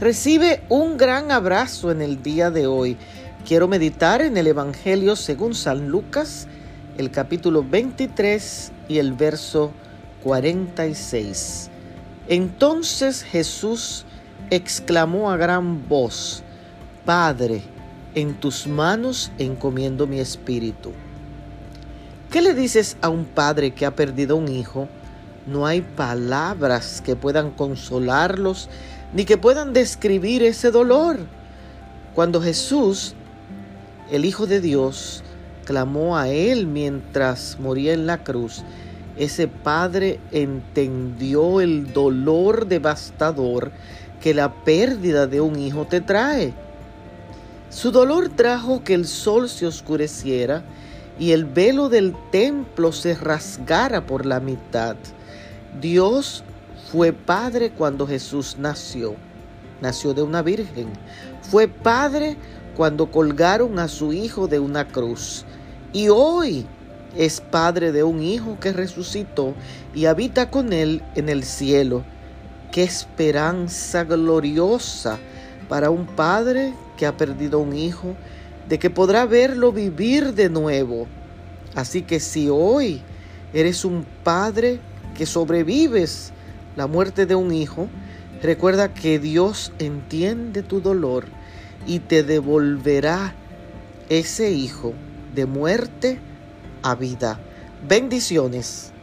Recibe un gran abrazo en el día de hoy. Quiero meditar en el Evangelio según San Lucas, el capítulo 23 y el verso 46. Entonces Jesús exclamó a gran voz, Padre, en tus manos encomiendo mi espíritu. ¿Qué le dices a un padre que ha perdido un hijo? No hay palabras que puedan consolarlos ni que puedan describir ese dolor. Cuando Jesús, el Hijo de Dios, clamó a Él mientras moría en la cruz, ese padre entendió el dolor devastador que la pérdida de un hijo te trae. Su dolor trajo que el sol se oscureciera y el velo del templo se rasgara por la mitad. Dios fue padre cuando Jesús nació. Nació de una virgen. Fue padre cuando colgaron a su hijo de una cruz. Y hoy es padre de un hijo que resucitó y habita con él en el cielo. Qué esperanza gloriosa para un padre que ha perdido un hijo, de que podrá verlo vivir de nuevo. Así que si hoy eres un padre que sobrevives la muerte de un hijo, recuerda que Dios entiende tu dolor y te devolverá ese hijo de muerte a vida. Bendiciones.